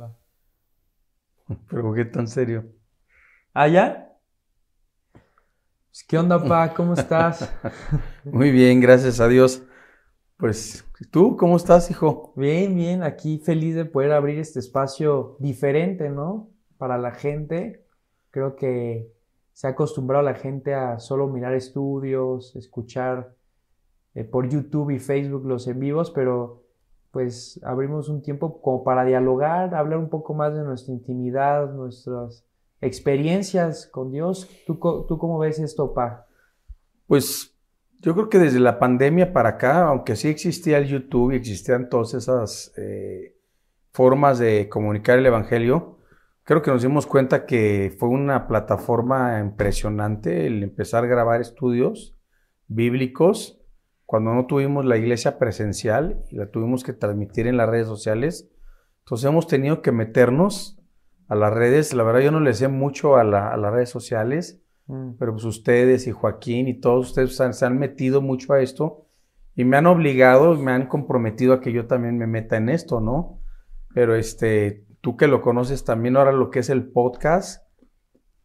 Va. Pero qué tan serio. ¿Ah, ya? Pues, ¿Qué onda, pa? ¿Cómo estás? Muy bien, gracias a Dios. Pues, ¿tú cómo estás, hijo? Bien, bien, aquí feliz de poder abrir este espacio diferente, ¿no? Para la gente. Creo que se ha acostumbrado la gente a solo mirar estudios, escuchar eh, por YouTube y Facebook los en vivos, pero pues abrimos un tiempo como para dialogar, hablar un poco más de nuestra intimidad, nuestras experiencias con Dios. ¿Tú, tú cómo ves esto, pa? Pues yo creo que desde la pandemia para acá, aunque sí existía el YouTube y existían todas esas eh, formas de comunicar el Evangelio, creo que nos dimos cuenta que fue una plataforma impresionante el empezar a grabar estudios bíblicos cuando no tuvimos la iglesia presencial y la tuvimos que transmitir en las redes sociales. Entonces hemos tenido que meternos a las redes. La verdad yo no le sé mucho a, la- a las redes sociales Mm. pero pues ustedes y Joaquín y todos ustedes se han, se han metido mucho a esto y me han obligado, y me han comprometido a que yo también me meta en esto, ¿no? Pero este, tú que lo conoces también ahora lo que es el podcast,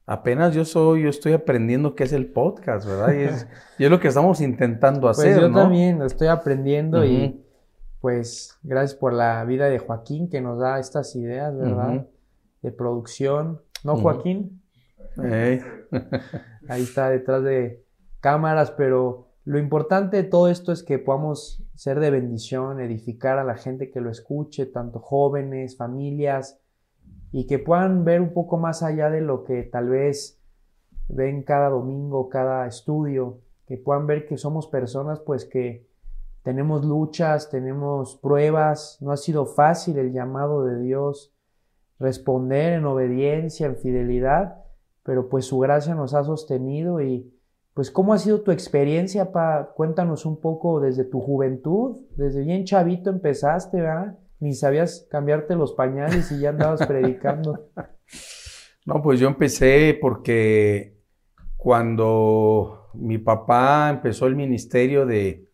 apenas yo soy, yo estoy aprendiendo qué es el podcast, ¿verdad? Y es, y es lo que estamos intentando Pues hacer, yo ¿no? también lo estoy aprendiendo y pues gracias por la vida de Joaquín que nos da estas ideas, ¿verdad? De producción. ¿No. Joaquín? Ahí está detrás de cámaras, pero lo importante de todo esto es que podamos ser de bendición, edificar a la gente que lo escuche, tanto jóvenes, familias, y que puedan ver un poco más allá de lo que tal vez ven cada domingo, cada estudio, que puedan ver que somos personas pues que tenemos luchas, tenemos pruebas, no ha sido fácil el llamado de Dios responder en obediencia, en fidelidad, pero pues su gracia nos ha sostenido y pues cómo ha sido tu experiencia, pa, cuéntanos un poco desde tu juventud, desde bien chavito empezaste, ¿verdad? Ni sabías cambiarte los pañales y ya andabas predicando. No, pues yo empecé porque cuando mi papá empezó el ministerio de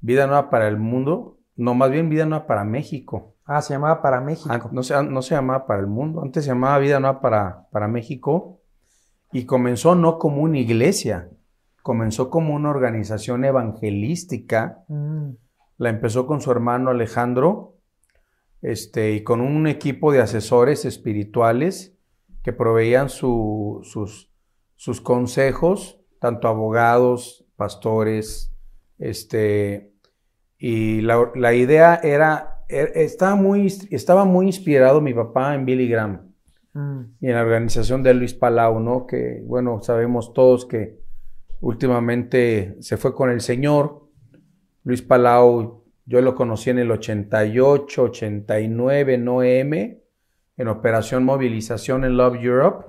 Vida Nueva para el Mundo, no, más bien Vida Nueva para México. Ah, se llamaba para México. An- no, se, no se llamaba para el mundo, antes se llamaba Vida Nueva para, para México y comenzó no como una iglesia, comenzó como una organización evangelística. Mm, La empezó con su hermano Alejandro este, y con un equipo de asesores espirituales que proveían su- sus, sus consejos, tanto abogados, pastores, este, y la, la idea era, er- estaba muy, estaba muy inspirado mi papá en Billy Graham mm, y en la organización de Luis Palau, ¿no? Que, bueno, sabemos todos que últimamente se fue con el Señor. Luis Palau, yo lo conocí en el 88, 89, no M, en Operación Movilización en Love Europe,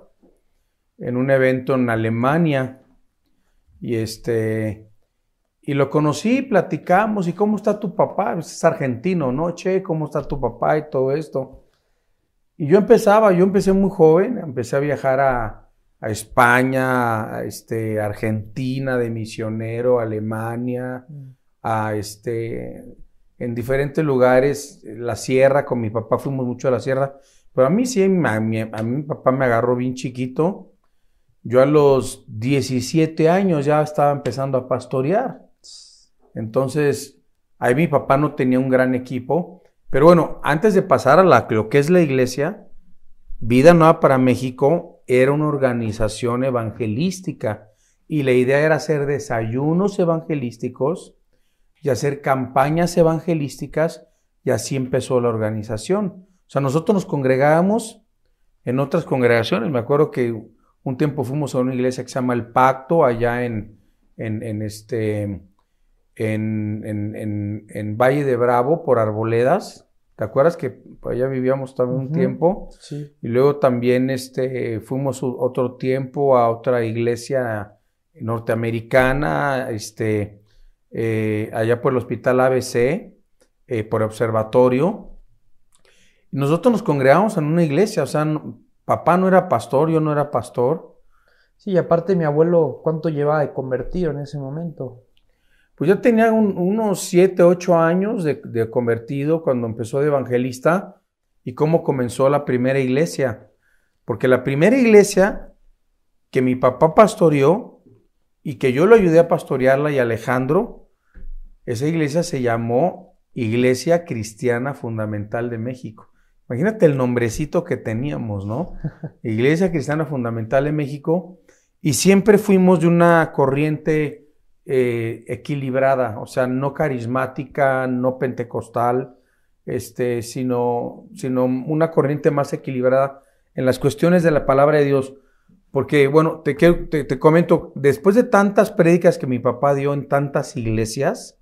en un evento en Alemania. Y este, y lo conocí, platicamos, ¿y cómo está tu papá? Pues es argentino, ¿no? Che, ¿cómo está tu papá y todo esto? Y yo empezaba, yo empecé muy joven, empecé a viajar a, a España, a este, Argentina de misionero, Alemania, mm. a este, en diferentes lugares, la sierra, con mi papá fuimos mucho a la sierra, pero a mí sí, a mí, a mi papá me agarró bien chiquito. Yo a los 17 años ya estaba empezando a pastorear. Entonces, ahí mi papá no tenía un gran equipo. Pero bueno, antes de pasar a la, lo que es la iglesia, Vida Nueva para México era una organización evangelística y la idea era hacer desayunos evangelísticos y hacer campañas evangelísticas y así empezó la organización. O sea, nosotros nos congregábamos en otras congregaciones. Me acuerdo que un tiempo fuimos a una iglesia que se llama El Pacto allá en, en, en este, en, en, Valle de Bravo por Arboledas. ¿Te acuerdas que allá vivíamos también un tiempo? Sí. Y luego también este, fuimos otro tiempo a otra iglesia norteamericana, este, eh, allá por el hospital ABC, eh, por observatorio. Y nosotros nos congregamos en una iglesia, o sea, no- papá no era pastor, yo no era pastor. Sí, y aparte mi abuelo, ¿cuánto llevaba de convertido en ese momento? Pues yo tenía un- unos 7, 8 años de, de convertido cuando empezó de evangelista y cómo comenzó la primera iglesia. Porque la primera iglesia que mi papá pastoreó y que yo lo ayudé a pastorearla y Alejandro, esa iglesia se llamó Iglesia Cristiana Fundamental de México. Imagínate el nombrecito que teníamos, ¿no? Iglesia Cristiana Fundamental de México. Y siempre fuimos de una corriente eh, equilibrada, o sea, no carismática, no pentecostal, este, sino, sino una corriente más equilibrada en las cuestiones de la palabra de Dios. Porque, bueno, te, te, te comento, después de tantas prédicas que mi papá dio en tantas iglesias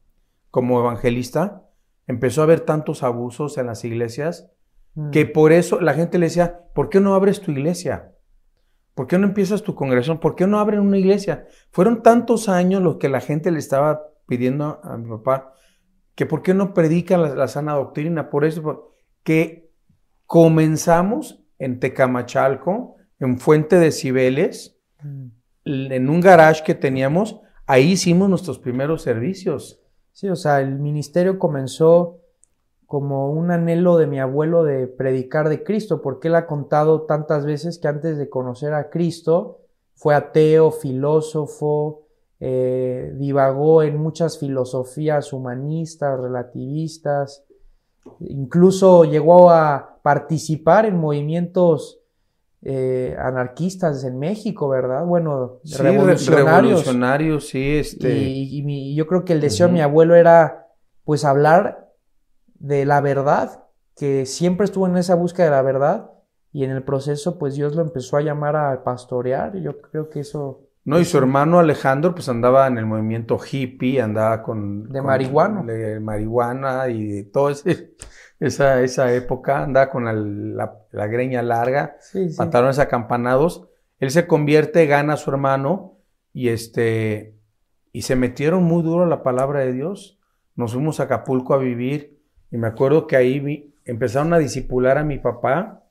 como evangelista, empezó a haber tantos abusos en las iglesias mm. que por eso la gente le decía, ¿por qué no abres tu iglesia? ¿Por qué no empiezas tu congregación? ¿Por qué no abren una iglesia? Fueron tantos años los que la gente le estaba pidiendo a mi papá que por qué no predican la, sana doctrina. Por eso que comenzamos en Tecamachalco, en Fuente de Cibeles, mm. en un garage que teníamos, ahí hicimos nuestros primeros servicios. Sí, o sea, el ministerio comenzó como un anhelo de mi abuelo de predicar de Cristo, porque él ha contado tantas veces que antes de conocer a Cristo fue ateo, filósofo, eh, divagó en muchas filosofías humanistas, relativistas, incluso llegó a participar en movimientos eh, anarquistas en México, ¿verdad? Bueno, revolucionarios. sí, este. Y, yo creo que el deseo de mi abuelo era, pues, hablar de la verdad, que siempre estuvo en esa búsqueda de la verdad, y en el proceso, pues, Dios lo empezó a llamar a pastorear, y yo creo que eso... No, y su hermano Alejandro, pues, andaba en el movimiento hippie, andaba con... De marihuana. De marihuana y todo ese esa, esa época, andaba con la, greña larga, pantalones acampanados. Él se convierte, gana a su hermano y este y se metieron muy duro a la palabra de Dios. Nos fuimos a Acapulco a vivir y me acuerdo que ahí empezaron a disipular a mi papá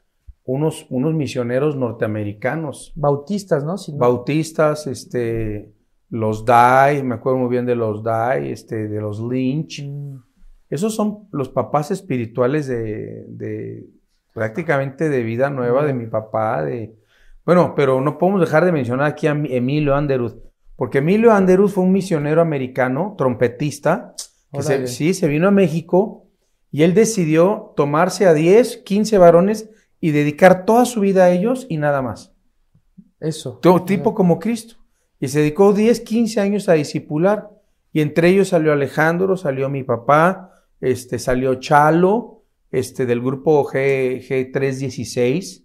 unos, unos misioneros norteamericanos. Bautistas, ¿no? Bautistas, este, los Dai, me acuerdo muy bien de los Dai, este, de los Lynch. Mm. Esos son los papás espirituales de, prácticamente de vida nueva de mi papá. De, bueno, pero no podemos dejar de mencionar aquí a Emilio Anderud, porque Emilio Anderud fue un misionero americano, trompetista, que sí, se vino a México y él decidió tomarse a 10, 15 varones y dedicar toda su vida a ellos y nada más. Eso. Todo, tipo como Cristo. Y se dedicó 10, 15 años a discipular. Y entre ellos salió Alejandro, salió mi papá, este, salió Chalo, este, del grupo G, G316,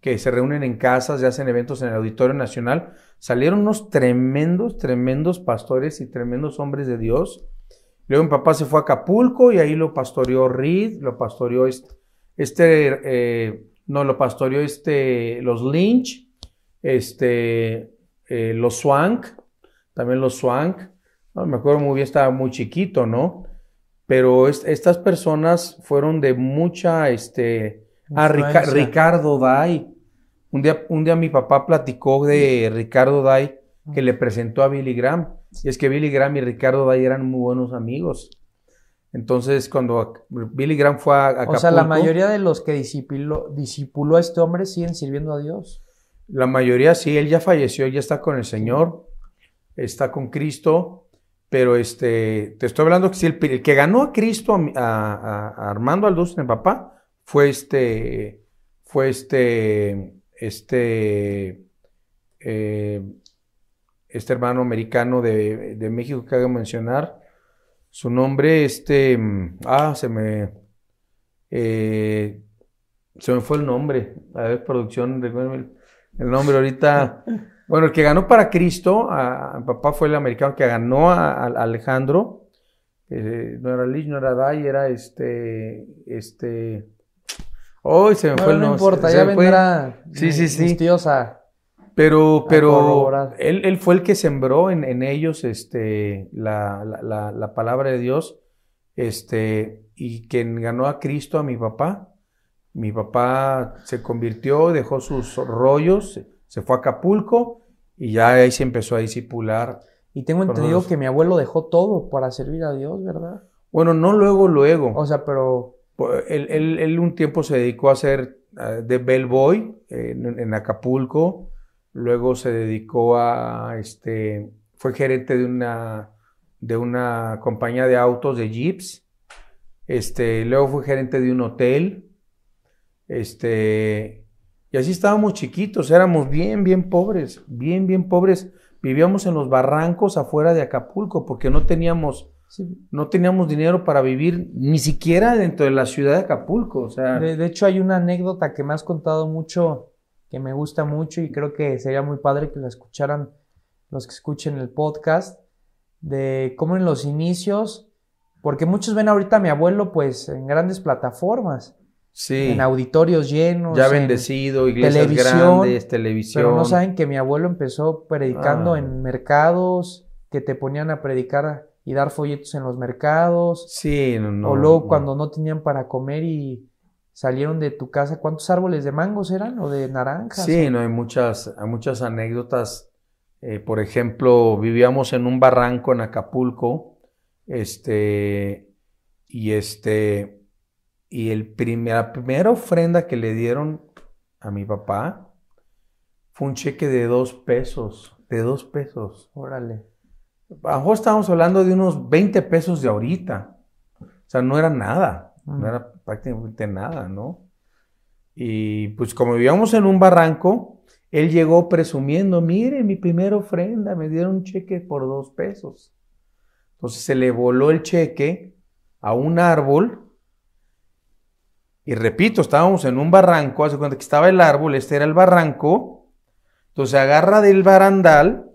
que se reúnen en casas y hacen eventos en el Auditorio Nacional. Salieron unos tremendos, tremendos pastores y tremendos hombres de Dios. Luego mi papá se fue a Acapulco y ahí lo pastoreó Reed, lo pastoreó este, eh, no, lo pastoreó este, los Lynch, este, eh, los Swank, también los Swank. No, me acuerdo muy bien, estaba muy chiquito, ¿no? Pero estas personas fueron de mucha, este, ah, Ricardo Day. Un día, un día mi papá platicó de Ricardo Day que le presentó a Billy Graham. Y es que Billy Graham y Ricardo Day eran muy buenos amigos. Entonces, cuando Billy Graham fue a O sea, la mayoría de los que discipuló, discipuló a este hombre siguen sirviendo a Dios. La mayoría sí, él ya falleció, ya está con el Señor, está con Cristo. Pero este, te estoy hablando que si el, que ganó a Cristo, a, Armando Aldous, mi papá, fue este, fue este, este, eh, este hermano americano de, México que hago mencionar. Su nombre, este, ah, se me, eh, se me fue el nombre. A ver, producción, el nombre ahorita. Bueno, el que ganó para Cristo, a, papá fue el americano que ganó a, Alejandro. Eh, no era Lich, no era Dai, era este, este. Hoy se me fue el nombre. No importa, ya vendrá. Sí, sí, sí. Mistiosa. Pero, pero él, él, fue el que sembró en, en ellos este, la, la, la, palabra de Dios. Este, y quien ganó a Cristo, a mi papá. Mi papá se convirtió, dejó sus rollos se fue a Acapulco y ya ahí se empezó a discipular. Y tengo entendido que mi abuelo dejó todo para servir a Dios, ¿verdad? Bueno, no luego, luego. O sea, pero Pues, él, él- él un tiempo se dedicó a ser de bellboy en, en Acapulco, luego se dedicó a, este, fue gerente de una, de una compañía de autos de jeeps, este, luego fue gerente de un hotel, este, y así estábamos chiquitos, éramos bien, bien pobres, bien, bien pobres, vivíamos en los barrancos afuera de Acapulco porque no teníamos Sí. no teníamos dinero para vivir ni siquiera dentro de la ciudad de Acapulco. O sea, De, de hecho, hay una anécdota que me has contado mucho, que me gusta mucho y creo que sería muy padre que la escucharan los que escuchen el podcast, de cómo en los inicios, porque muchos ven ahorita a mi abuelo pues en grandes plataformas, sí, en auditorios llenos, ya en- bendecido, iglesias televisión, grandes, televisión. pero no saben que mi abuelo empezó predicando Ah. en mercados, que te ponían a predicar y dar folletos en los mercados. Sí, no, no, o luego no. cuando no tenían para comer y salieron de tu casa, ¿cuántos árboles de mangos eran? ¿O de naranjas? Sí, no, hay muchas, hay muchas anécdotas. Eh, por ejemplo, vivíamos en un barranco en Acapulco, este, y este, y el primer, la primera ofrenda que le dieron a mi papá fue un cheque de dos pesos, de dos pesos. Órale. A lo mejor estábamos hablando de unos 20 pesos de ahorita. O sea, no era nada, Mm. no era prácticamente nada, ¿no? Y pues como vivíamos en un barranco, él llegó presumiendo, mire, mi primera ofrenda, me dieron un cheque por dos pesos. Entonces se le voló el cheque a un árbol. Y repito, estábamos en un barranco, hace cuenta que estaba el árbol, este era el barranco. Entonces se agarra del barandal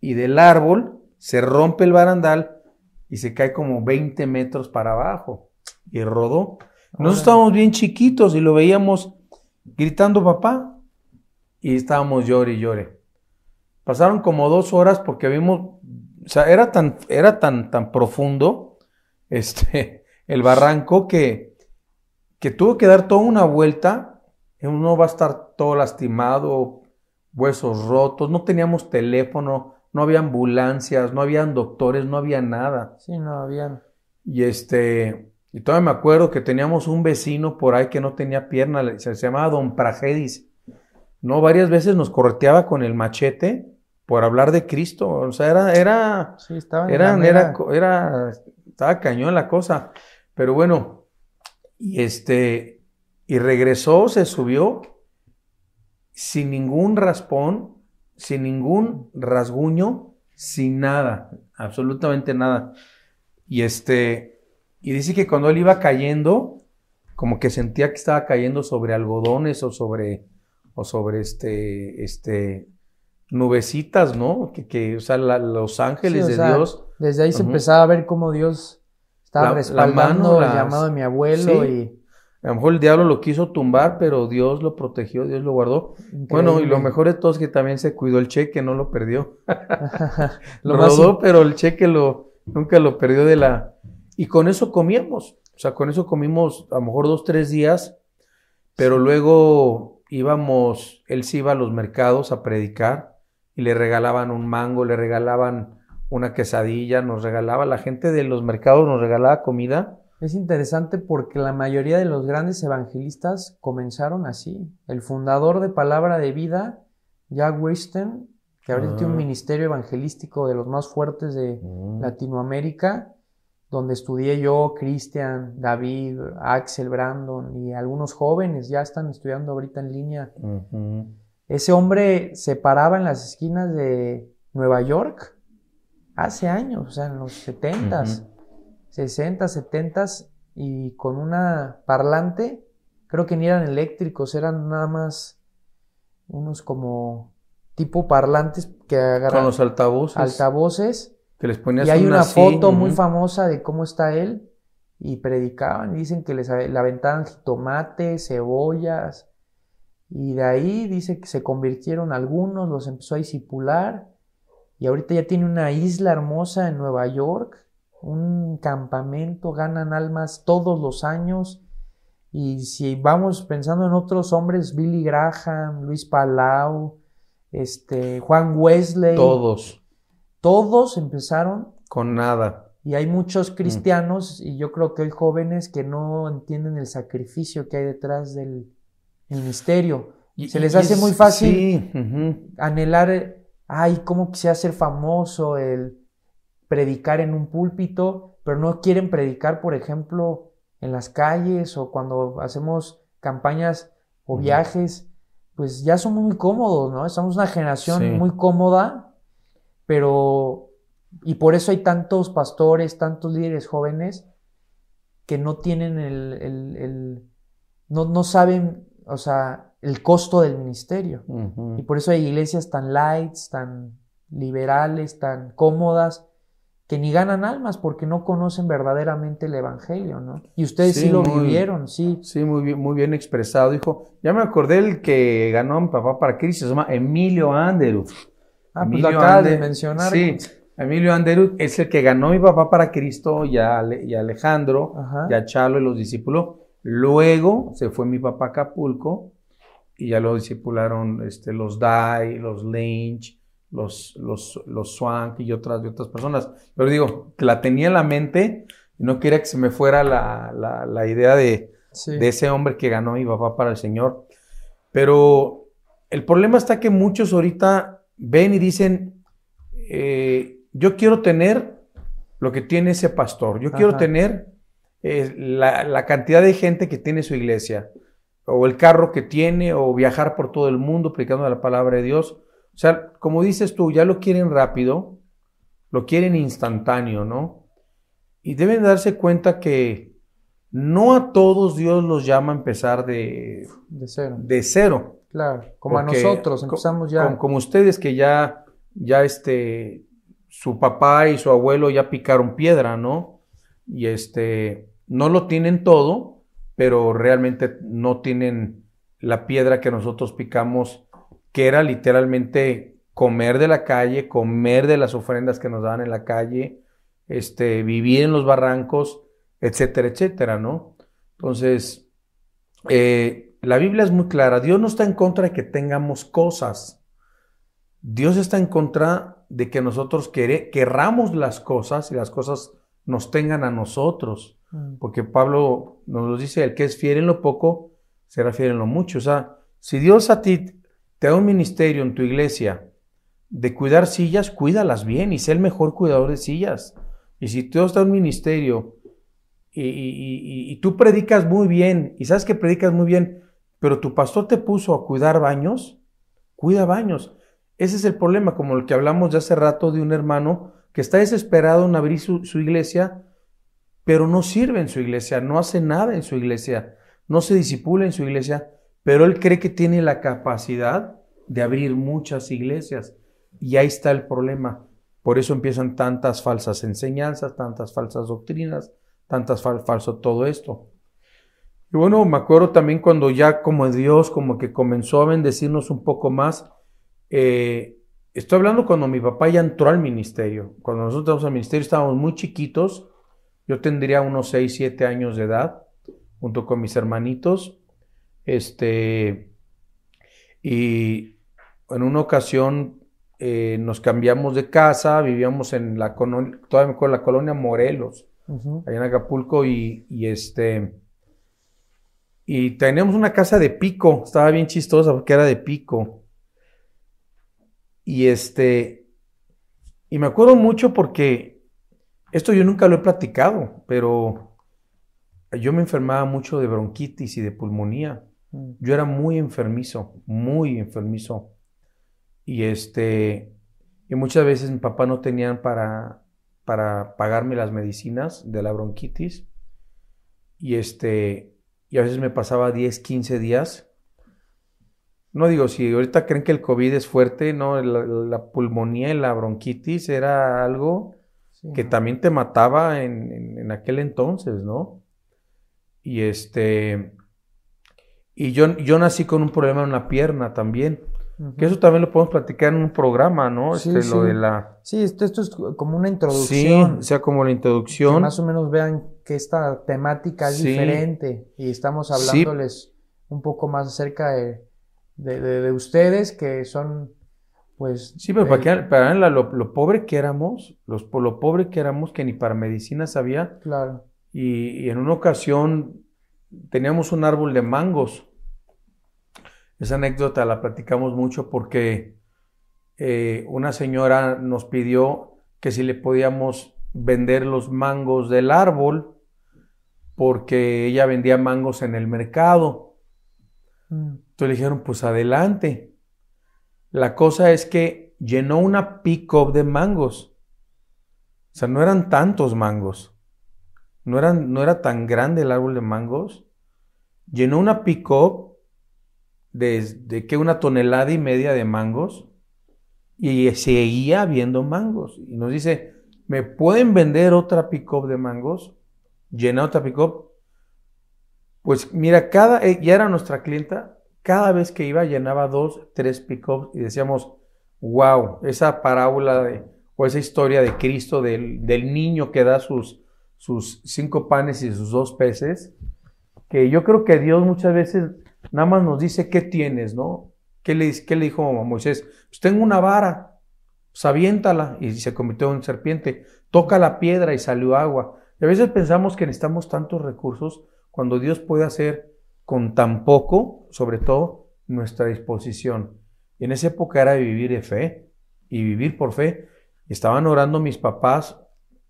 y del árbol, se rompe el barandal y se cae como 20 metros para abajo y rodó. Nosotros estábamos bien chiquitos y lo veíamos gritando papá y estábamos llore y llore. Pasaron como dos horas porque vimos, o sea, era tan, era tan, tan profundo este, el barranco que, que tuvo que dar toda una vuelta. Uno va a estar todo lastimado, huesos rotos, no teníamos teléfono, no había ambulancias, no habían doctores, no había nada. Sí, no habían. Y este, y todavía me acuerdo que teníamos un vecino por ahí que no tenía pierna, se, llamaba Don Pragedis. No, varias veces nos correteaba con el machete por hablar de Cristo. O sea, era, era, Sí, estaban en era, era, era, estaba cañón la cosa. Pero bueno, y este, y regresó, se subió sin ningún raspón, sin ningún rasguño, sin nada, absolutamente nada. Y este, y dice que cuando él iba cayendo, como que sentía que estaba cayendo sobre algodones o sobre, o sobre este, este, nubecitas, ¿no? Que, que o sea, la- los ángeles Sí, o de sea, Dios. Desde ahí se empezaba a ver cómo Dios estaba La- la respaldando mano, el llamado de mi abuelo Sí. A lo mejor el diablo lo quiso tumbar, pero Dios lo protegió, Dios lo guardó. y Bueno, y lo mejor de todo es que también se cuidó el cheque, no lo perdió. Lo rodó, pero el cheque lo, nunca lo perdió de la... Y con eso comíamos. O sea, con eso comimos a lo mejor dos, tres días, pero luego íbamos, él se iba a los mercados a predicar y le regalaban un mango, le regalaban una quesadilla, nos regalaba, la gente de los mercados nos regalaba comida. Es interesante porque la mayoría de los grandes evangelistas comenzaron así. El fundador de Palabra de Vida, Jack Wisten, que ahorita tiene un Ah. ministerio evangelístico de los más fuertes de Latinoamérica, donde estudié yo, Cristian, David, Axel, Brandon y algunos jóvenes ya están estudiando ahorita en línea. Ese hombre se paraba en las esquinas de Nueva York hace años, o sea, en los 70s, 60, 70s, y con una parlante, creo que ni eran eléctricos, eran nada más unos como tipo parlantes que Con agarran los altavoces. altavoces. que les ponías Y hay una foto muy famosa de cómo está él y predicaban, dicen que les le aventaban jitomates, cebollas, y de ahí dice que se convirtieron algunos, los empezó a disipular, y ahorita ya tiene una isla hermosa en Nueva York, un campamento, ganan almas todos los años, y si vamos pensando en otros hombres, Billy Graham, Luis Palau, este, Juan Wesley, Todos, todos empezaron con nada. Y hay muchos cristianos, y yo creo que hay jóvenes que no entienden el sacrificio que hay detrás del el misterio. Se les hace muy fácil anhelar, ay, cómo quisiera ser famoso, el predicar en un púlpito, pero no quieren predicar, por ejemplo, en las calles o cuando hacemos campañas o viajes, pues ya somos muy cómodos, ¿no? Estamos una generación muy cómoda, pero... Y por eso hay tantos pastores, tantos líderes jóvenes que no tienen el... el, no, no, saben, o sea, el costo del ministerio. Y por eso hay iglesias tan lights, tan liberales, tan cómodas, que ni ganan almas porque no conocen verdaderamente el Evangelio, ¿no? Y ustedes sí, lo vivieron, sí. Sí, muy bien, muy bien expresado, hijo. Ya me acordé el que ganó a mi papá para Cristo, se llama Emilio Anderud. Ah, pues lo acaba de mencionar. Sí, Emilio Anderud es el que ganó a mi papá para Cristo y a, Alejandro, y a Chalo y los discípulos. Luego se fue mi papá a Acapulco y ya lo discipularon este, los Dai, los Lynch, los, los, los Swank y otras, otras personas. Pero digo, la tenía en la mente y no quería que se me fuera la, idea de, de, ese hombre que ganó mi papá para el Señor. Pero el problema está que muchos ahorita ven y dicen, eh, yo quiero tener lo que tiene ese pastor, yo quiero tener eh, la, la cantidad de gente que tiene su iglesia, o el carro que tiene, o viajar por todo el mundo predicando la palabra de Dios. O sea, como dices tú, ya lo quieren rápido, lo quieren instantáneo, ¿no? Y deben darse cuenta que no a todos Dios los llama a empezar de, de cero. De cero. Claro, como a nosotros, empezamos ya. Como, ustedes que ya, ya este, su papá y su abuelo ya picaron piedra, ¿no? Y este, no lo tienen todo, pero realmente no tienen la piedra que nosotros picamos que era literalmente comer de la calle, comer de las ofrendas que nos daban en la calle, este, vivir en los barrancos, etcétera, etcétera, ¿no? Entonces, eh, la Biblia es muy clara, Dios no está en contra de que tengamos cosas, Dios está en contra de que nosotros querramos las cosas y las cosas nos tengan a nosotros. Porque Pablo nos lo dice, el que es fiel en lo poco, será fiel en lo mucho, o sea, si Dios a ti te da un ministerio en tu iglesia de cuidar sillas, cuídalas bien y sé el mejor cuidador de sillas. Y si tú estás en un ministerio y, tú predicas muy bien y sabes que predicas muy bien, pero tu pastor te puso a cuidar baños, cuida baños. Ese es el problema, como el que hablamos de hace rato de un hermano que está desesperado en abrir su iglesia, pero no sirve en su iglesia, no hace nada en su iglesia, no se disipula en su iglesia pero él cree que tiene la capacidad de abrir muchas iglesias. Y ahí está el problema. Por eso empiezan tantas falsas enseñanzas, tantas falsas doctrinas, tantas fal falso todo esto. Y bueno, me acuerdo también cuando ya como Dios como que comenzó a bendecirnos un poco más. Eh, estoy hablando cuando mi papá ya entró al ministerio. Cuando nosotros entramos al ministerio estábamos muy chiquitos. Yo tendría unos 6, 7 años de edad, junto con mis hermanitos. Este, y en una ocasión eh, nos cambiamos de casa, vivíamos en la colonia, todavía me la colonia Morelos, allá en Acapulco, y, este, y teníamos una casa de pico, estaba bien chistosa porque era de pico. Y este, y me acuerdo mucho porque esto yo nunca lo he platicado, pero yo me enfermaba mucho de bronquitis y de pulmonía. Mm. Yo era muy enfermizo, muy enfermizo. Y este, y muchas veces mi papá no tenían para, para pagarme las medicinas de la bronquitis. Y este, y a veces me pasaba 10, 15 días. No digo, si ahorita creen que el COVID es fuerte, no, la, pulmonía y la bronquitis era algo que también te mataba en, en, aquel entonces, ¿no? Y este, y yo, yo nací con un problema en la pierna también. Que eso también lo podemos platicar en un programa, ¿no? Sí, este, sí. Lo de la... Sí, esto, esto, es como una introducción. Sí, o sea, como la introducción. Que más o menos vean que esta temática es diferente y estamos hablándoles un poco más acerca de, de, de, ustedes que son pues... Sí, pero para, eh, que, para lo, lo pobre que éramos, los, lo pobre que éramos, que ni para medicina sabía, Claro. y, y en una ocasión teníamos un árbol de mangos. Esa anécdota la platicamos mucho porque eh, una señora nos pidió que si le podíamos vender los mangos del árbol porque ella vendía mangos en el mercado. Mm, Entonces le dijeron, pues adelante. La cosa es que llenó una pick-up de mangos. O sea, no eran tantos mangos. No, eran, no era tan grande el árbol de mangos. Llenó una pick-up de, de que una tonelada y media de mangos. Y seguía habiendo mangos. Y nos dice, ¿me pueden vender otra pick-up de mangos? Llena otra pick-up. Pues mira, cada, eh, ya era nuestra clienta, cada vez que iba llenaba dos, tres pick-ups y decíamos, wow, esa parábola de, o esa historia de Cristo del, del niño que da sus, sus cinco panes y sus dos peces, que yo creo que Dios muchas veces nada más nos dice, ¿qué tienes, no? ¿Qué le, qué le dijo a Moisés? Pues tengo una vara, pues aviéntala y se convirtió en serpiente, toca la piedra y salió agua. Y a veces pensamos que necesitamos tantos recursos cuando Dios puede hacer con tan poco, sobre todo, nuestra disposición. En esa época era vivir de fe y vivir por fe. Estaban orando mis papás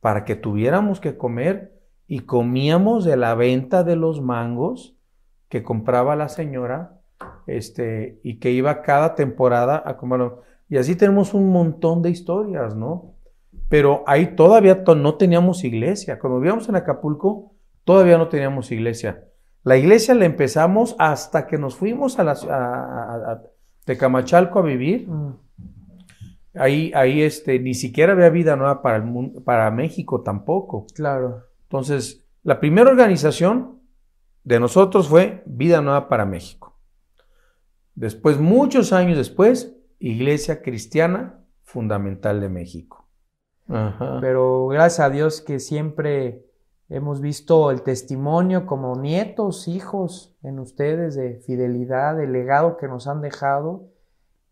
para que tuviéramos que comer y comíamos de la venta de los mangos que compraba la señora este, y que iba cada temporada a comerlo. Y así tenemos un montón de historias, ¿no? Pero ahí todavía to- no teníamos iglesia. Cuando vivíamos en Acapulco, todavía no teníamos iglesia. La iglesia la empezamos hasta que nos fuimos a, la, a, a- a Tecamachalco a vivir. mm, Ahí, ahí este, ni siquiera había vida nueva para, el mundo, para México tampoco. claro. Entonces, la primera organización de nosotros fue Vida Nueva para México. Después, muchos años después, Iglesia Cristiana Fundamental de México. Ajá. Pero gracias a Dios que siempre hemos visto el testimonio como nietos, hijos en ustedes de fidelidad, del legado que nos han dejado.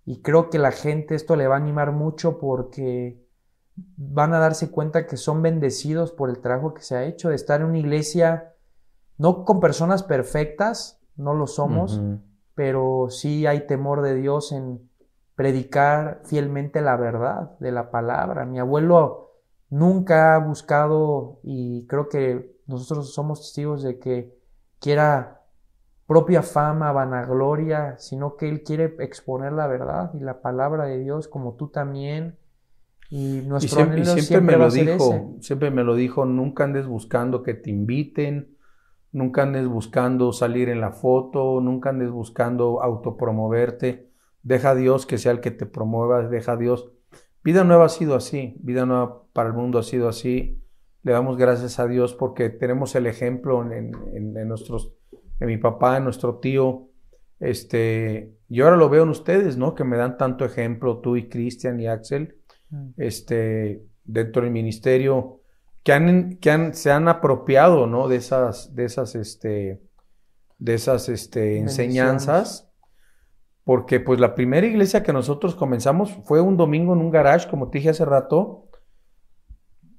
Y creo que la gente esto le va a animar mucho porque van a darse cuenta que son bendecidos por el trabajo que se ha hecho de estar en una iglesia, no con personas perfectas, no lo somos, pero sí hay temor de Dios en predicar fielmente la verdad de la palabra. Mi abuelo nunca ha buscado, y creo que nosotros somos testigos de que quiera propia fama, vanagloria, sino que él quiere exponer la verdad y la palabra de Dios, como tú también. Y nuestro siempre, y anhelo siempre me lo dijo, ese. siempre me lo dijo, nunca andes buscando que te inviten, nunca andes buscando salir en la foto, nunca andes buscando autopromoverte. Deja a Dios que sea el que te promueva, deja a Dios. Vida Nueva ha sido así, Vida Nueva para el mundo ha sido así. Le damos gracias a Dios porque tenemos el ejemplo en, en- en nuestros, en mi papá, en nuestro tío. Este, y ahora lo veo en ustedes, ¿no? Que me dan tanto ejemplo, tú y Cristian y Axel Mm. este, dentro del ministerio que, han, que han, se han apropiado, ¿no? De esas, de esas, este, de esas, este, enseñanzas. Porque, pues, la primera iglesia que nosotros comenzamos fue un domingo en un garage, como te dije hace rato.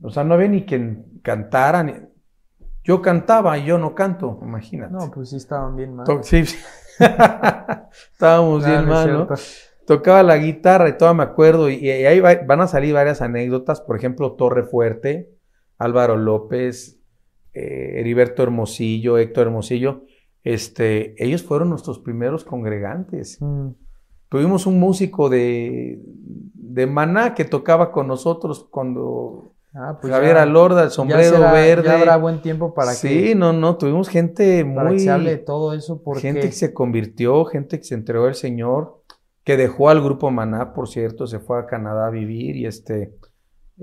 O sea, no había ni quien cantara. ni- Yo cantaba y yo no canto, imagínate. No, pues sí estaban bien mal. To- sí. Estábamos No, bien no mal, ¿no? tocaba la guitarra y todo me acuerdo, y, y ahí va- van a salir varias anécdotas, por ejemplo, Torre Fuerte, Álvaro López, eh, Heriberto Hermosillo, Héctor Hermosillo, este, ellos fueron nuestros primeros congregantes. Mm, Tuvimos un músico de, de Maná que tocaba con nosotros cuando Ah, pues Javier ya- Alorda, el ya sombrero será- verde. Ya habrá buen tiempo para sí, que, no, no, tuvimos gente para que muy... se hable de todo eso, porque Gente que se convirtió, gente que se entregó al Señor, que dejó al grupo Maná, por cierto, se fue a Canadá a vivir y este,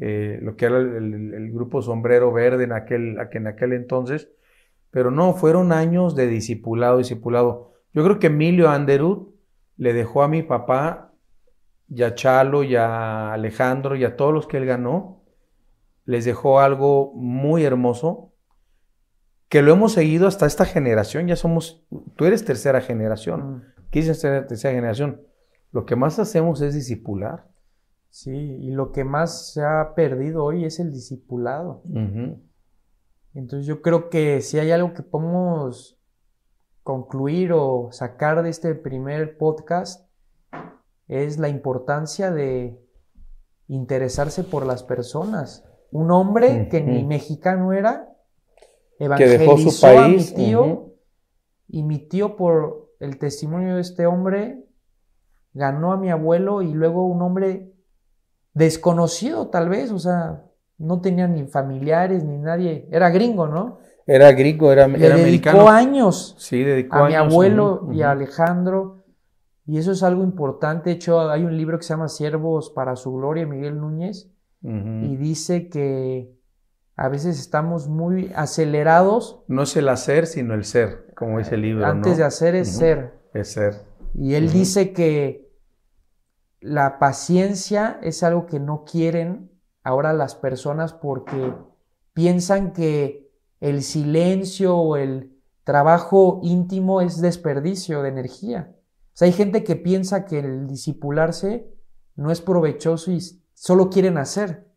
eh, lo que era el, el- el grupo Sombrero Verde en aquel, en aquel entonces, pero no, fueron años de discipulado, discipulado. Yo creo que Emilio Anderud le dejó a mi papá y a Chalo y a Alejandro y a todos los que él ganó, les dejó algo muy hermoso que lo hemos seguido hasta esta generación, ya somos, tú eres tercera generación, Mm, ¿qué dices tercera, tercera generación? lo que más hacemos es discipular. Sí, y lo que más se ha perdido hoy es el discipulado. Entonces yo creo que si hay algo que podemos concluir o sacar de este primer podcast es la importancia de interesarse por las personas. Un hombre que ni mexicano era, evangelizó su país. a mi tío y mi tío por el testimonio de este hombre ganó a mi abuelo y luego un hombre desconocido tal vez, o sea, no tenía ni familiares ni nadie, era gringo, ¿no? Era gringo, era, Le dedicó años sí, dedicó a mi abuelo y a Alejandro. Y eso es algo importante. De hecho, hay un libro que se llama Siervos para su gloria, Miguel Núñez, y dice que a veces estamos muy acelerados. No es el hacer, sino el ser, como dice el libro. Antes de hacer es ser. Es ser. Y él dice que la paciencia es algo que no quieren ahora las personas porque piensan que el silencio o el trabajo íntimo es desperdicio de energía. O sea, hay gente que piensa que el disipularse no es provechoso y solo quieren hacer.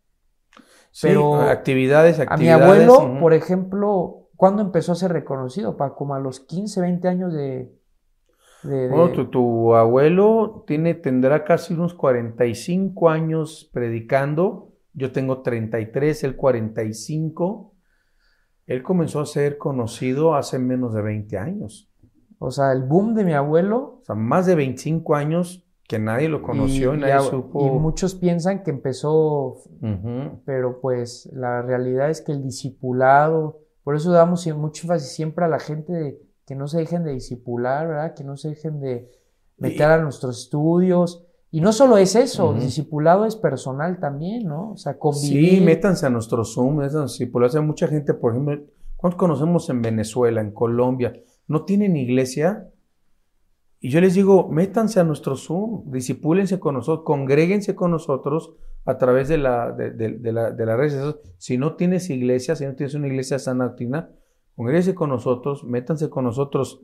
Pero actividades, actividades. A mi abuelo, por ejemplo, ¿cuándo empezó a ser reconocido? Para como a los 15, 20 años de, bueno, tu, abuelo tiene, tendrá casi unos 45 años predicando. Yo tengo 33, él 45. Él comenzó a ser conocido hace menos de 20 años. O sea, el boom de mi abuelo. O sea, más de 25 años que nadie lo conoció y, nadie supo. Y muchos piensan que empezó, pero pues la realidad es que el discipulado, por eso damos mucho énfasis siempre a la gente de que no se dejen de disipular, ¿verdad? Que no se dejen de meter a nuestros estudios. Y no solo es eso, discipulado es personal también, ¿no? O sea, convivir. Sí, métanse a nuestro Zoom, métanse a Hay mucha gente, por ejemplo, ¿cuántos conocemos en Venezuela, en Colombia? ¿No tienen iglesia? Y yo les digo, métanse a nuestro Zoom, disipúlense con nosotros, congréguense con nosotros a través de la, de, la, de las redes. Si no tienes iglesia, si no tienes una iglesia sana doctrina, Congrese con nosotros, métanse con nosotros.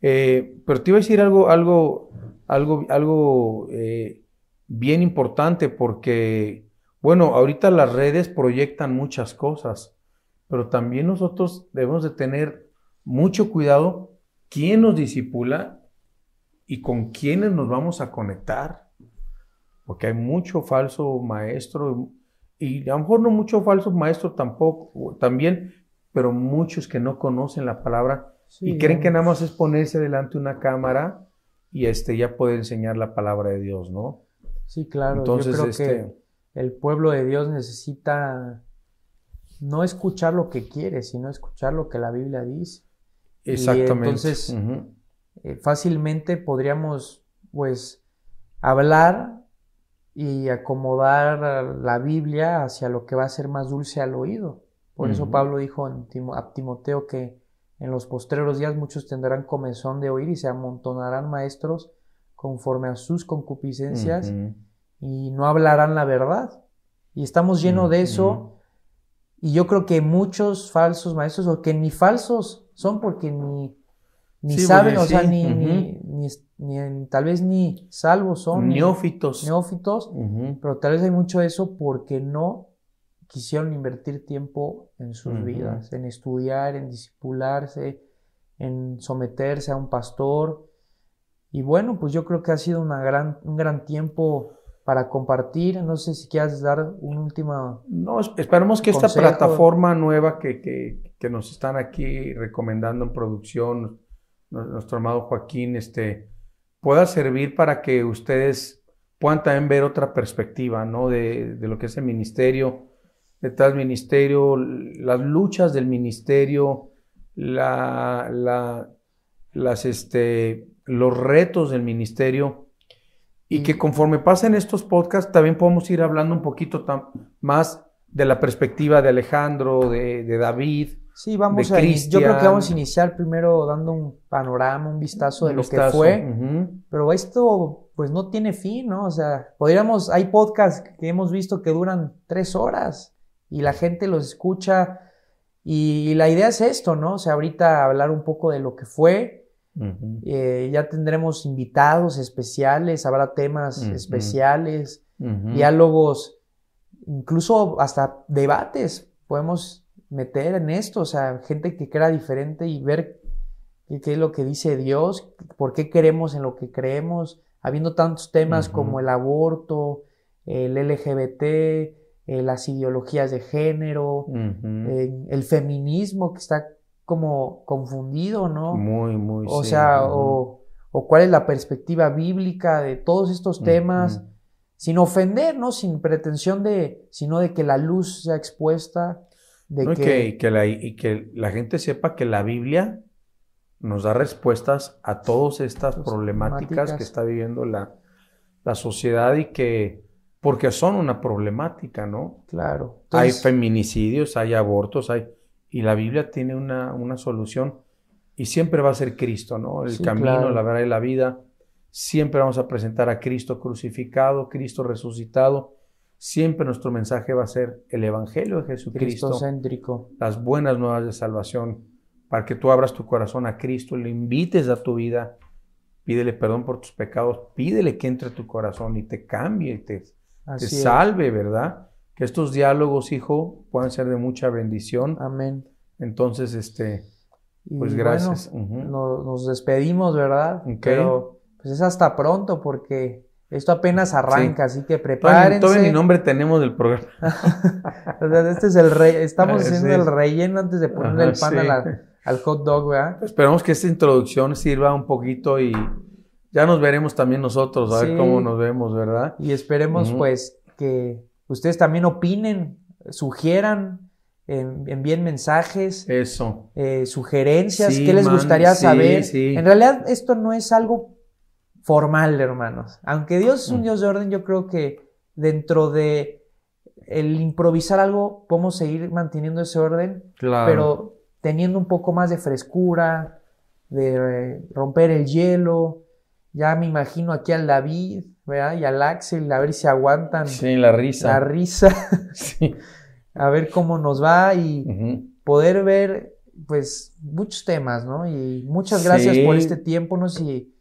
Eh, pero te iba a decir algo, algo, algo, algo eh, bien importante porque, bueno, ahorita las redes proyectan muchas cosas, pero también nosotros debemos de tener mucho cuidado quién nos disipula y con quiénes nos vamos a conectar. Porque hay mucho falso maestro y a lo mejor no mucho falso maestro tampoco, también, pero muchos que no conocen la palabra y creen que nada más es ponerse delante de una cámara y este, ya poder enseñar la palabra de Dios, ¿no? Sí, claro. Entonces, Yo creo que este el pueblo de Dios necesita no escuchar lo que quiere, sino escuchar lo que la Biblia dice. Exactamente. entonces, eh, fácilmente podríamos, pues, hablar y acomodar la Biblia hacia lo que va a ser más dulce al oído. Por eso Pablo dijo a Timoteo que en los postreros días muchos tendrán comezón de oír y se amontonarán maestros conforme a sus concupiscencias y no hablarán la verdad. Y estamos llenos de eso. Y yo creo que muchos falsos maestros, o que ni falsos son porque ni, ni saben, o sea, ni, ni, tal vez ni salvos son. Neófitos. Neófitos, pero tal vez hay mucho de eso porque no quisieron invertir tiempo en sus vidas, en estudiar, en discipularse, en someterse a un pastor. Y bueno, pues yo creo que ha sido una gran, un gran tiempo para compartir. No sé si quieras dar un último. No, esperemos que esta plataforma nueva que, que, nos están aquí recomendando en producción, nuestro amado Joaquín, este, pueda servir para que ustedes puedan también ver otra perspectiva, ¿no? De, de lo que es el ministerio detrás del ministerio, las luchas del ministerio, la, las, este, los retos del ministerio. Y que conforme pasen estos podcasts, también podemos ir hablando un poquito más de la perspectiva de Alejandro, de, David. Sí, vamos a Yo creo que vamos a iniciar primero dando un panorama, un vistazo de lo que fue. Pero esto, pues no tiene fin, ¿no? O sea, podríamos, hay podcasts que hemos visto que duran tres horas y la gente los escucha. Y la idea es esto, ¿no? O sea, ahorita hablar un poco de lo que fue, Eh, ya tendremos invitados especiales, habrá temas especiales, diálogos, incluso hasta debates. Podemos meter en esto, o sea, gente que crea diferente y ver qué es lo que dice Dios, por qué creemos en lo que creemos, habiendo tantos temas como el aborto, el LGBT, eh, las ideologías de género, eh, el feminismo que está como confundido, ¿no? Muy, muy. O sea, o, cuál es la perspectiva bíblica de todos estos temas, sin ofender, ¿no? Sin pretensión de, sino de que la luz sea expuesta. De que... que la, y que la gente sepa que la Biblia nos da respuestas a todas estas problemáticas, que está viviendo la, la, sociedad y que, porque son una problemática, ¿no? Claro. hay feminicidios, hay abortos, hay, y la Biblia tiene una, una solución y siempre va a ser Cristo, ¿no? El camino, la verdad y la vida. Siempre vamos a presentar a Cristo crucificado, Cristo resucitado. Siempre nuestro mensaje va a ser el Evangelio de Jesucristo. Céntrico. Las buenas nuevas de salvación para que tú abras tu corazón a Cristo, le invites a tu vida, pídele perdón por tus pecados, pídele que entre a tu corazón y te cambie, te, te salve, ¿verdad? Que estos diálogos, hijo, puedan ser de mucha bendición. Amén. Entonces, este, pues gracias. nos, despedimos, ¿verdad? Pero pues es hasta pronto porque esto apenas arranca, así que prepárense. Todo mi nombre tenemos del programa. este es el rey, estamos haciendo el relleno antes de ponerle el pan a la al hot dog, ¿verdad? Esperamos que esta introducción sirva un poquito y ya nos veremos también nosotros, a ver cómo nos vemos, ¿verdad? Y esperemos pues que ustedes también opinen, sugieran, envíen mensajes. Eso. Eh, sugerencias, qué les gustaría saber. En realidad esto no es algo formal, hermanos. Aunque Dios es un mm. Dios de orden, yo creo que dentro de el improvisar algo podemos seguir manteniendo ese orden. Claro. Pero teniendo un poco más de frescura, de eh, romper el hielo. Ya me imagino aquí al David, ¿verdad? Y al Axel, a ver si aguantan. Sí, la risa. La risa. sí. A ver cómo nos va y poder ver, pues, muchos temas, ¿no? Y muchas gracias por este tiempo, no si,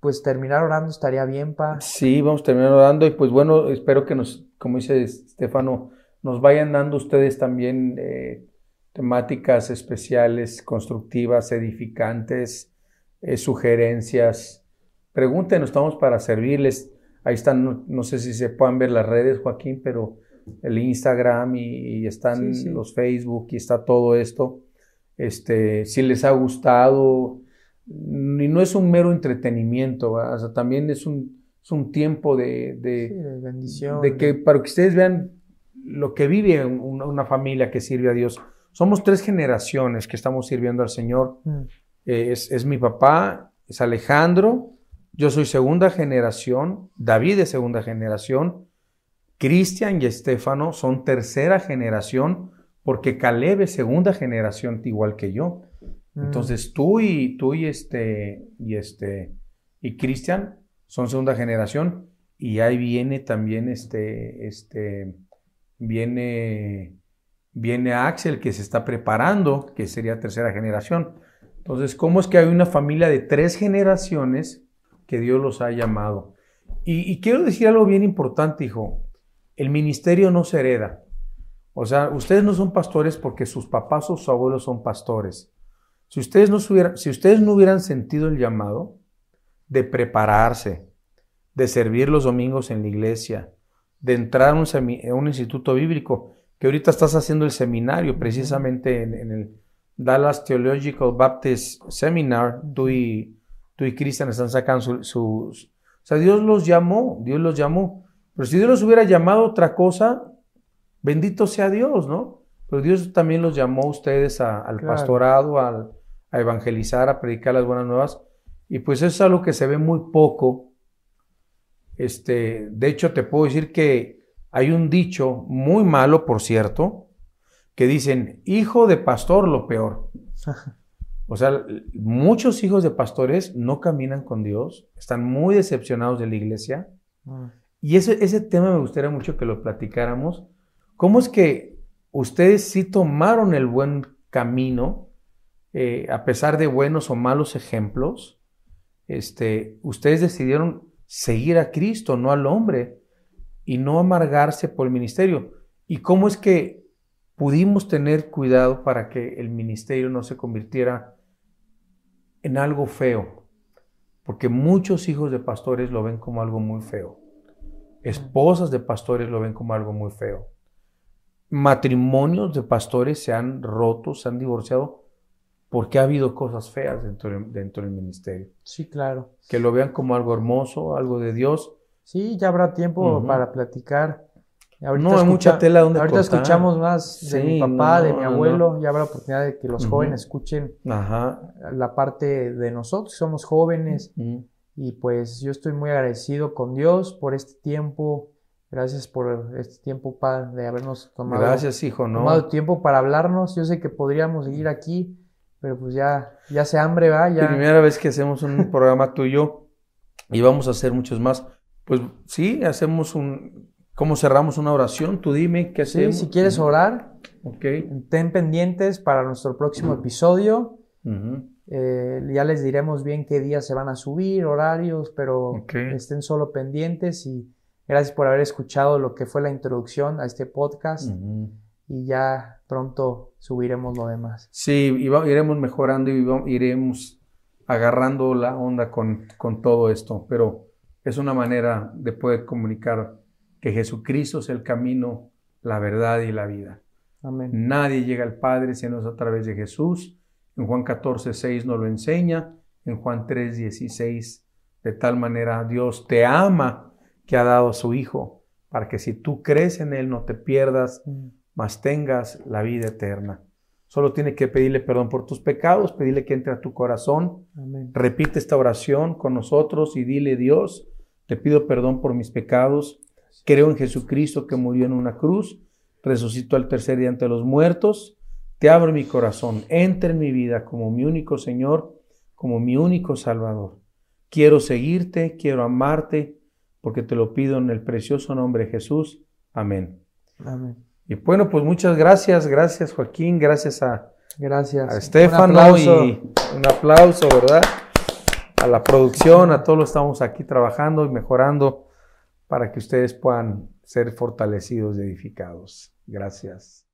pues, terminar orando estaría bien, pa. Sí, vamos a terminar orando y, pues, bueno, espero que nos, como dice Estefano, nos vayan dando ustedes también eh, temáticas especiales, constructivas, edificantes, eh, sugerencias. Pregúntenos, estamos para servirles. Ahí están, no, sé si se pueden ver las redes, Joaquín, pero el Instagram y, están los Facebook y está todo esto. Este, si les ha gustado, y no es un mero entretenimiento, también es un, un tiempo de, de, bendición. De que para que ustedes vean lo que vive una familia que sirve a Dios. Somos tres generaciones que estamos sirviendo al Señor. Mm. Eh, es, mi papá, es Alejandro, yo soy segunda generación, David es segunda generación, Cristian y Estefano son tercera generación, porque Caleb es segunda generación igual que yo. Mm. Entonces tú y tú y este y este y Cristian son segunda generación y ahí viene también este este viene Viene Axel que se está preparando, que sería tercera generación. Entonces, ¿cómo es que hay una familia de tres generaciones que Dios los ha llamado? Y, quiero decir algo bien importante, hijo. El ministerio no se hereda. O sea, ustedes no son pastores porque sus papás o sus abuelos son pastores. Si ustedes no, si ustedes no hubieran sentido el llamado de prepararse, de servir los domingos en la iglesia, de entrar a un instituto bíblico, que ahorita estás haciendo el seminario precisamente en, el Dallas Theological Baptist Seminar, tú y, tú y Cristian están sacando su, O sea, Dios los llamó, Dios los llamó. Pero si Dios los hubiera llamado otra cosa, bendito sea Dios, ¿no? Pero Dios también los llamó a ustedes al pastorado, a evangelizar, a predicar las buenas nuevas. Y pues eso es algo que se ve muy poco. Este, de hecho, te puedo decir que hay un dicho muy malo, por cierto, que dicen, hijo de pastor, lo peor. O sea, muchos hijos de pastores no caminan con Dios, están muy decepcionados de la iglesia. Ah. Y ese, ese tema me gustaría mucho que lo platicáramos. ¿Cómo es que ustedes sí tomaron el buen camino? Eh, a pesar de buenos o malos ejemplos, este, ustedes decidieron seguir a Cristo, no al hombre, y no amargarse por el ministerio. ¿Y cómo es que pudimos tener cuidado para que el ministerio no se convirtiera en algo feo? Porque muchos hijos de pastores lo ven como algo muy feo. Esposas de pastores lo ven como algo muy feo. Matrimonios de pastores se han roto, se han divorciado porque ha habido cosas feas dentro, dentro del ministerio. Sí, claro. Que lo vean como algo hermoso, algo de Dios. Sí, ya habrá tiempo para platicar. Ahorita no hay mucha tela donde Ahorita escuchamos más de mi papá, de mi abuelo. Ya habrá oportunidad de que los jóvenes escuchen la parte de nosotros, somos jóvenes. Y pues yo estoy muy agradecido con Dios por este tiempo. Gracias por este tiempo, Padre, de habernos tomado, Gracias, hijo, ¿no? tomado tiempo para hablarnos. Yo sé que podríamos seguir aquí, pero pues ya, ya se hambre, va. Ya. Primera vez que hacemos un programa tuyo y vamos a hacer muchos más. Pues sí, hacemos un. ¿Cómo cerramos una oración? Tú dime qué hacemos. Sí, si quieres orar, okay. ten pendientes para nuestro próximo episodio. Eh, ya les diremos bien qué días se van a subir, horarios, pero estén solo pendientes y gracias por haber escuchado lo que fue la introducción a este podcast y ya pronto subiremos lo demás. Sí, iremos mejorando y iremos agarrando la onda con, con todo esto, pero es una manera de poder comunicar que Jesucristo es el camino, la verdad y la vida. Amén. Nadie llega al Padre si no es a través de Jesús. En Juan 14, 6 nos lo enseña. En Juan 3, 16, de tal manera Dios te ama que ha dado a su Hijo, para que si tú crees en Él no te pierdas, mm. Mas tengas la vida eterna. Solo tiene que pedirle perdón por tus pecados, pedirle que entre a tu corazón. Repite esta oración con nosotros y dile, Dios, te pido perdón por mis pecados. Creo en Jesucristo que murió en una cruz, resucitó al tercer día ante los muertos. Te abro mi corazón, entra en mi vida como mi único Señor, como mi único Salvador. Quiero seguirte, quiero amarte, porque te lo pido en el precioso nombre de Jesús. Amén. Amén. Y bueno, pues muchas gracias, gracias Joaquín, gracias a, gracias. a Estefano y un aplauso, ¿verdad? A la producción, a todos los que estamos aquí trabajando y mejorando para que ustedes puedan ser fortalecidos y edificados. Gracias.